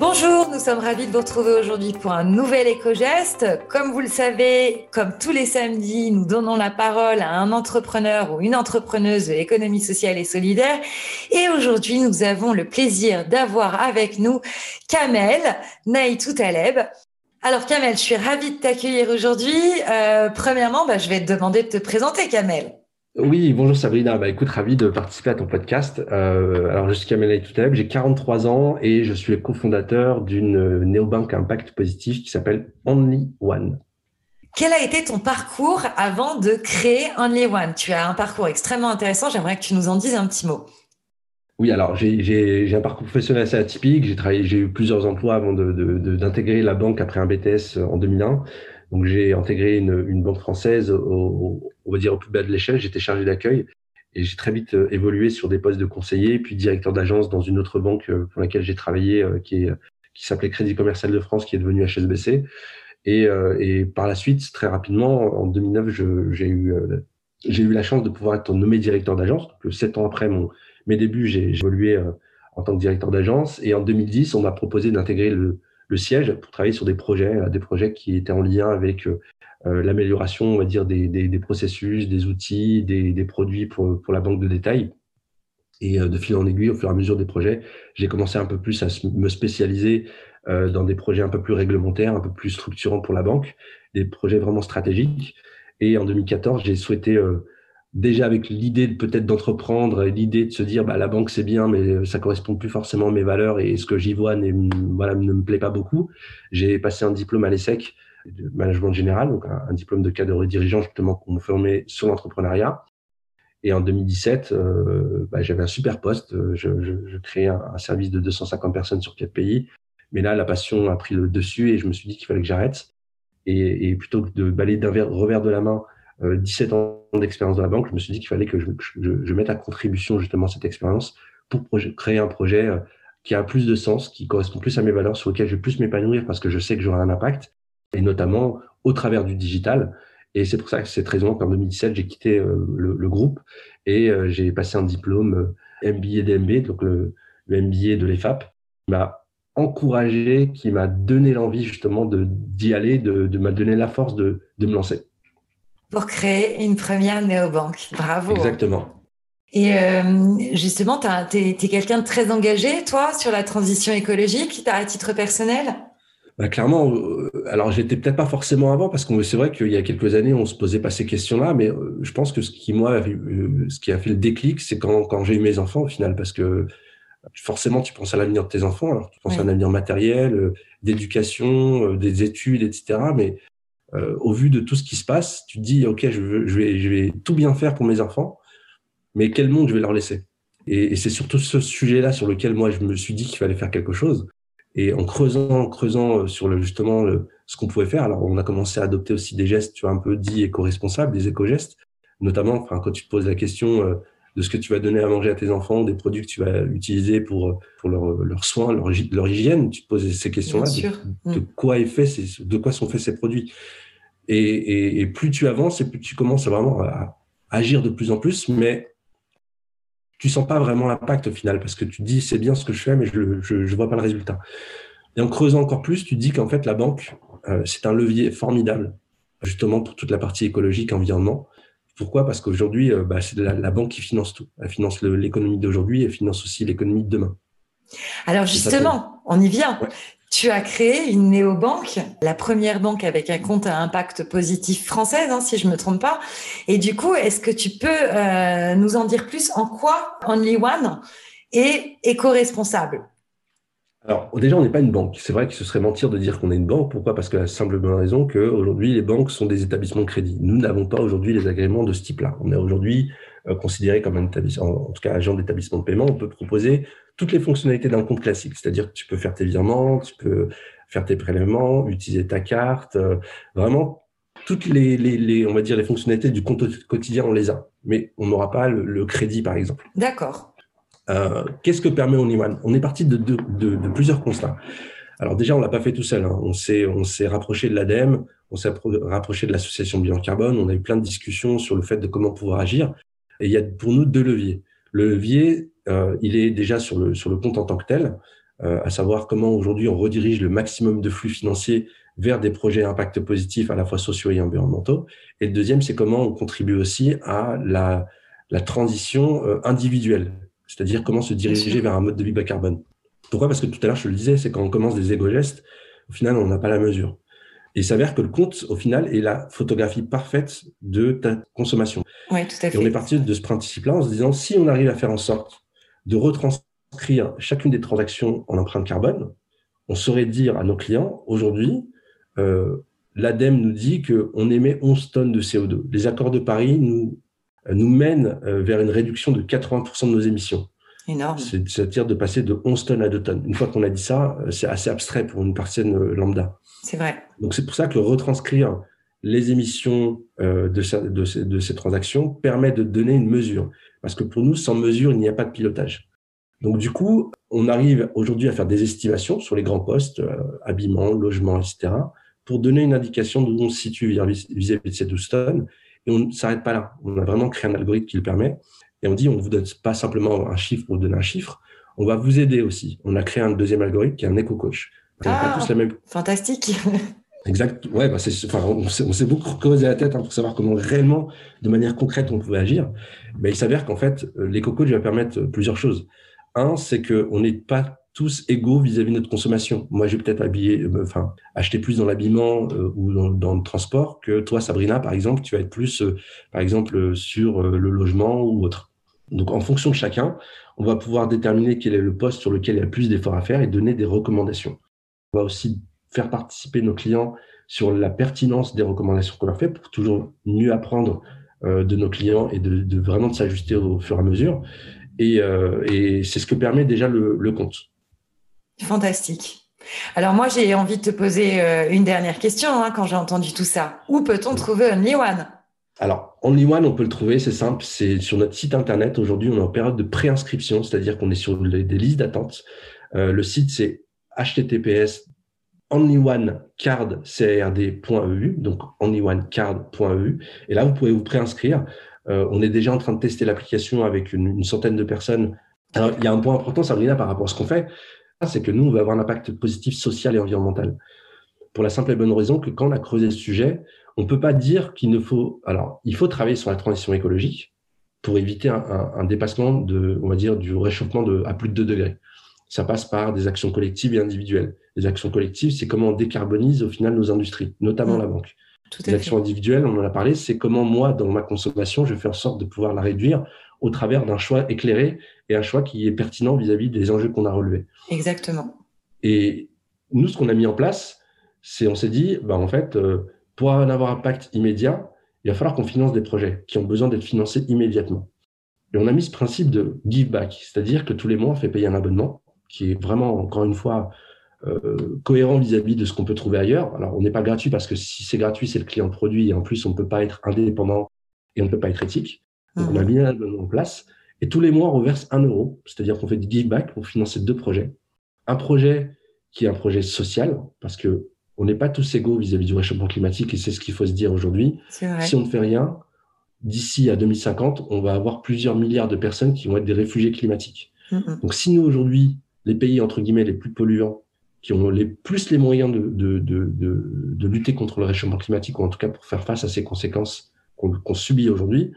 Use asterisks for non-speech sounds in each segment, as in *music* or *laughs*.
Bonjour, nous sommes ravis de vous retrouver aujourd'hui pour un nouvel éco-geste. Comme vous le savez, comme tous les samedis, nous donnons la parole à un entrepreneur ou une entrepreneuse de l'économie sociale et solidaire. Et aujourd'hui, nous avons le plaisir d'avoir avec nous Kamel Naïtou Taleb. Alors Kamel, je suis ravie de t'accueillir aujourd'hui. Euh, premièrement, bah, je vais te demander de te présenter, Kamel. Oui, bonjour Sabrina. Bah, écoute, ravi de participer à ton podcast. Euh, alors, je suis Kamel Toutaleb, j'ai 43 ans et je suis le cofondateur d'une néobanque impact positif qui s'appelle Only One. Quel a été ton parcours avant de créer Only One? Tu as un parcours extrêmement intéressant. J'aimerais que tu nous en dises un petit mot. Oui, alors j'ai un parcours professionnel assez atypique. J'ai travaillé, j'ai eu plusieurs emplois avant d'intégrer la banque après un BTS en 2001. Donc j'ai intégré une, une, banque française au, on va dire au plus bas de l'échelle. J'étais chargé d'accueil et j'ai très vite euh, évolué sur des postes de conseiller, puis directeur d'agence dans une autre banque euh, pour laquelle j'ai travaillé, euh, qui s'appelait Crédit Commercial de France, qui est devenu HSBC. Et, par la suite, très rapidement, en 2009, j'ai eu la chance de pouvoir être nommé directeur d'agence. Donc, sept ans après mes débuts, j'ai évolué en tant que directeur d'agence. Et en 2010, on m'a proposé d'intégrer le, le siège pour travailler sur des projets, des projets qui étaient en lien avec l'amélioration, on va dire, des, des, des, processus, des outils, des, des produits pour, pour, la banque de détail. Et euh, de fil en aiguille, au fur et à mesure des projets, j'ai commencé un peu plus à me spécialiser euh, dans des projets un peu plus réglementaires, un peu plus structurants pour la banque, des projets vraiment stratégiques. Et en 2014, j'ai souhaité déjà avec l'idée peut-être d'entreprendre, l'idée de se dire bah, la banque c'est bien, mais ça correspond plus forcément à mes valeurs et ce que j'y vois voilà, ne me plaît pas beaucoup. J'ai passé un diplôme à l'ESSEC de management général, donc un, diplôme de cadre dirigeant justement me former sur l'entrepreneuriat. Et en 2017, euh, bah, j'avais un super poste. Je, je, je créais un, un, service de 250 personnes sur quatre pays. Mais là, la passion a pris le dessus et je me suis dit qu'il fallait que j'arrête. Et, et, plutôt que de balayer d'un revers de la main euh, 17 ans d'expérience dans la banque, je me suis dit qu'il fallait que je, je, je, mette à contribution justement cette expérience pour créer un projet euh, qui a plus de sens, qui correspond plus à mes valeurs, sur lequel je vais plus m'épanouir parce que je sais que j'aurai un impact et notamment au travers du digital. Et c'est pour ça que cette raison qu'en 2017, j'ai quitté euh, le, le, groupe et euh, j'ai passé un diplôme euh, MBA DMB, donc le, le MBA de l'EFAP, qui m'a encouragé, qui m'a donné l'envie justement d'y aller, de, de m'a donné la force de, de me lancer. Pour créer une première néobanque. Bravo. Exactement. Et euh, justement, tu es, es quelqu'un de très engagé, toi, sur la transition écologique, à titre personnel? Bah, clairement, euh, alors j'étais peut-être pas forcément avant parce que c'est vrai qu'il y a quelques années on se posait pas ces questions-là, mais euh, je pense que ce qui moi, euh, ce qui a fait le déclic, c'est quand, quand j'ai eu mes enfants au final, parce que forcément tu penses à l'avenir de tes enfants, alors tu penses à un avenir matériel, d'éducation, des études, etc. Mais euh, au vu de tout ce qui se passe, tu te dis ok, je, veux, je, vais, je vais tout bien faire pour mes enfants, mais quel monde je vais leur laisser? Et, et c'est surtout ce sujet-là sur lequel moi je me suis dit qu'il fallait faire quelque chose. Et en creusant, en creusant euh, sur le, justement le, ce qu'on pouvait faire, alors on a commencé à adopter aussi des gestes, tu vois, un peu dits éco-responsables, des éco-gestes, notamment enfin, quand tu te poses la question euh, de ce que tu vas donner à manger à tes enfants, des produits que tu vas utiliser pour, euh, pour leurs leur soins, leur, leur, hygiène, tu te poses ces questions-là, de, de, mm. quoi est fait ces, de quoi sont faits ces produits. Et, et, et, plus tu avances, et plus tu commences à vraiment à agir de plus en plus, mais tu sens pas vraiment l'impact au final parce que tu dis c'est bien ce que je fais, mais je ne vois pas le résultat. Et en creusant encore plus, tu dis qu'en fait, la banque, euh, c'est un levier formidable, justement, pour toute la partie écologique, environnement. Pourquoi? Parce qu'aujourd'hui, euh, bah, c'est la, la, banque qui finance tout. Elle finance l'économie d'aujourd'hui, elle finance aussi l'économie de demain. Alors justement, on y vient. Ouais. Tu as créé une néobanque, la première banque avec un compte à impact positif française, hein, si je me trompe pas. Et du coup, est-ce que tu peux euh, nous en dire plus en quoi Only One est éco-responsable? Alors, déjà, on n'est pas une banque. C'est vrai que ce serait mentir de dire qu'on est une banque. Pourquoi? Parce que la simple bonne raison qu'aujourd'hui, les banques sont des établissements de crédit. Nous n'avons pas aujourd'hui les agréments de ce type-là. On est aujourd'hui euh, considéré comme un établissement, en tout cas agent d'établissement de paiement. On peut proposer toutes les fonctionnalités d'un compte classique. C'est-à-dire que tu peux faire tes virements, tu peux faire tes prélèvements, utiliser ta carte. Euh, vraiment, toutes les, les, les, on va dire, les fonctionnalités du compte quotidien, on les a. Mais on n'aura pas le, le crédit, par exemple. D'accord. Euh, Qu'est-ce que permet OnlyOne On est parti de, de, de, de, plusieurs constats. Alors déjà, on l'a pas fait tout seul. Hein. On s'est on s'est rapproché de l'ADEME, on s'est rapproché de l'association Bilan Carbone. On a eu plein de discussions sur le fait de comment pouvoir agir. Et il y a pour nous deux leviers. Le levier, il est déjà sur le sur le compte en tant que tel. à savoir comment aujourd'hui on redirige le maximum de flux financiers vers des projets à impact positif à la fois sociaux et environnementaux. Et le deuxième, c'est comment on contribue aussi à la, la transition individuelle, c'est-à-dire comment se diriger vers un mode de vie bas carbone. Pourquoi? Parce que tout à l'heure, je le disais, c'est quand on commence des égo-gestes, au final, on n'a pas la mesure. Et il s'avère que le compte, au final, est la photographie parfaite de ta consommation. Oui, tout à fait. Et on est parti de ce principe-là en se disant, si on arrive à faire en sorte de retranscrire chacune des transactions en empreinte carbone, on saurait dire à nos clients, aujourd'hui, euh, l'ADEME nous dit qu'on émet 11 tonnes de CO2. Les accords de Paris nous, nous mènent euh, vers une réduction de 80% de nos émissions. Énorme. C'est-à-dire de passer de 11 tonnes à 2 tonnes. Une fois qu'on a dit ça, euh, c'est assez abstrait pour une personne euh, lambda. C'est vrai. Donc c'est pour ça que retranscrire les émissions euh, de, de, ces, de, ces, transactions permet de donner une mesure. Parce que pour nous, sans mesure, il n'y a pas de pilotage. Donc du coup, on arrive aujourd'hui à faire des estimations sur les grands postes, habillement, logement, etc., pour donner une indication d'où on se situe vis-à-vis de ces 12 tonnes. Et on ne s'arrête pas là. On a vraiment créé un algorithme qui le permet. Et on dit, on ne vous donne pas simplement un chiffre pour donner un chiffre, on va vous aider aussi. On a créé un deuxième algorithme qui est un éco-coach. Ah, tous la même... Fantastique. *laughs* Exact. Ouais, bah enfin, on s'est beaucoup creusé la tête hein, pour savoir comment réellement, de manière concrète, on pouvait agir. Mais il s'avère qu'en fait, euh, l'éco-coach va permettre plusieurs choses. Un, c'est qu'on n'est pas tous égaux vis-à-vis de notre consommation. Moi, je vais peut-être habiller, euh, enfin, acheter plus dans l'habillement euh, ou dans, le transport que toi, Sabrina, par exemple, tu vas être plus, par exemple, sur le logement ou autre. Donc, en fonction de chacun, on va pouvoir déterminer quel est le poste sur lequel il y a plus d'efforts à faire et donner des recommandations. On va aussi faire participer nos clients sur la pertinence des recommandations qu'on leur fait pour toujours mieux apprendre euh, de nos clients et de, vraiment de s'ajuster au fur et à mesure. Et, euh, c'est ce que permet déjà le, compte. Fantastique. Alors moi, j'ai envie de te poser euh, une dernière question hein, quand j'ai entendu tout ça. Où peut-on trouver Only One alors, OnlyOne, on peut le trouver, c'est simple, c'est sur notre site internet. Aujourd'hui, on est en période de préinscription, c'est-à-dire qu'on est sur des listes d'attente. Euh, le site, c'est https onlyoneCard.eu, donc onlyoneCard.eu. Et là, vous pouvez vous préinscrire. Euh, on est déjà en train de tester l'application avec une, centaine de personnes. Alors, il y a un point important, Sabrina, par rapport à ce qu'on fait, c'est que nous, on va avoir un impact positif social et environnemental. Pour la simple et bonne raison que quand on a creusé le sujet, on ne peut pas dire qu'il ne faut. Alors, il faut travailler sur la transition écologique pour éviter un, dépassement de, on va dire, du réchauffement de, à plus de 2 degrés. Ça passe par des actions collectives et individuelles. Les actions collectives, c'est comment on décarbonise au final nos industries, notamment mmh. la banque. les actions individuelles, on en a parlé, c'est comment moi, dans ma consommation, je fais en sorte de pouvoir la réduire au travers d'un choix éclairé et un choix qui est pertinent vis-à-vis des enjeux qu'on a relevés. Exactement. Et nous, ce qu'on a mis en place, c'est on s'est dit, bah, en fait, euh, pour en avoir un impact immédiat, il va falloir qu'on finance des projets qui ont besoin d'être financés immédiatement. Et on a mis ce principe de give back, c'est-à-dire que tous les mois, on fait payer un abonnement qui est vraiment, encore une fois, euh, cohérent vis-à-vis de ce qu'on peut trouver ailleurs. Alors, on n'est pas gratuit parce que si c'est gratuit, c'est le client produit et en plus, on ne peut pas être indépendant et on ne peut pas être éthique. Donc, on a mhm. mis un abonnement en place et tous les mois, on reverse un euro, c'est-à-dire qu'on fait du give back pour financer deux projets. Un projet qui est un projet social parce que on n'est pas tous égaux vis-à-vis du réchauffement climatique et c'est ce qu'il faut se dire aujourd'hui. Si on ne fait rien, d'ici à 2050, on va avoir plusieurs milliards de personnes qui vont être des réfugiés climatiques. Donc si nous aujourd'hui, les pays entre guillemets les plus polluants, qui ont les plus les moyens de, de, de, de, lutter contre le réchauffement climatique, ou en tout cas pour faire face à ces conséquences qu'on subit aujourd'hui,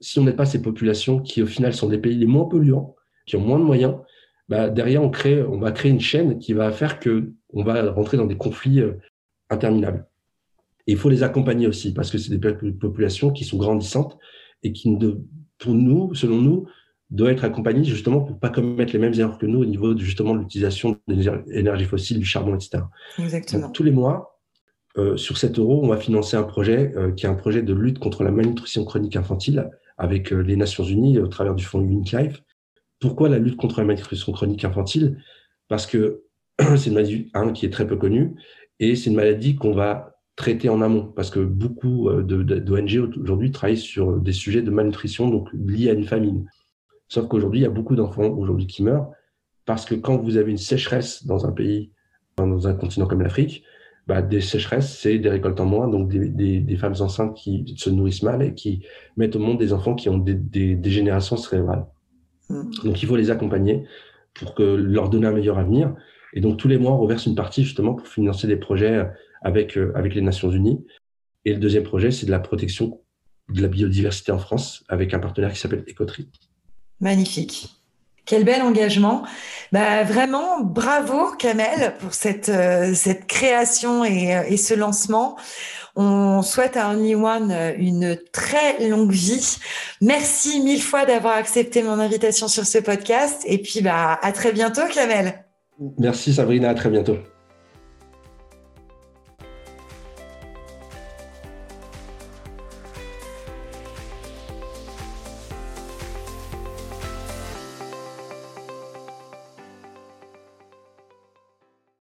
si on n'est pas ces populations qui au final sont des pays les moins polluants, qui ont moins de moyens, bah, derrière on crée, on va créer une chaîne qui va faire que on va rentrer dans des conflits euh, interminables. Et il faut les accompagner aussi, parce que c'est des populations qui sont grandissantes et qui, pour nous, selon nous, doivent être accompagnées justement pour pas commettre les mêmes erreurs que nous au niveau de, justement de l'utilisation d'énergie fossile, du charbon, etc. Exactement. tous les mois, euh, sur 7 euros, on va financer un projet euh, qui est un projet de lutte contre la malnutrition chronique infantile avec les Nations Unies au travers du fonds Unique Life. Pourquoi la lutte contre la malnutrition chronique infantile? Parce que *clears throat* c'est une maladie qui est très peu connue et c'est une maladie qu'on va traiter en amont parce que beaucoup euh, d'ONG aujourd'hui travaillent sur des sujets de malnutrition donc liés à une famine. Sauf qu'aujourd'hui, il y a beaucoup d'enfants aujourd'hui qui meurent parce que quand vous avez une sécheresse dans un pays, dans un continent comme l'Afrique, bah, des sécheresses, c'est des récoltes en moins, donc des, femmes enceintes qui se nourrissent mal et qui mettent au monde des enfants qui ont des, des générations cérébrales. Mm. Donc il faut les accompagner pour que, leur donner un meilleur avenir. Et donc, tous les mois, on reverse une partie justement pour financer des projets avec, avec les Nations Unies. Et le deuxième projet, c'est de la protection de la biodiversité en France avec un partenaire qui s'appelle Écoterie. Magnifique. Quel bel engagement. Bah, vraiment, bravo Kamel pour cette, euh, cette création et, euh, et, ce lancement. On souhaite à Only One euh, une très longue vie. Merci mille fois d'avoir accepté mon invitation sur ce podcast. Et puis, bah, à très bientôt, Kamel. Merci Sabrina, à très bientôt.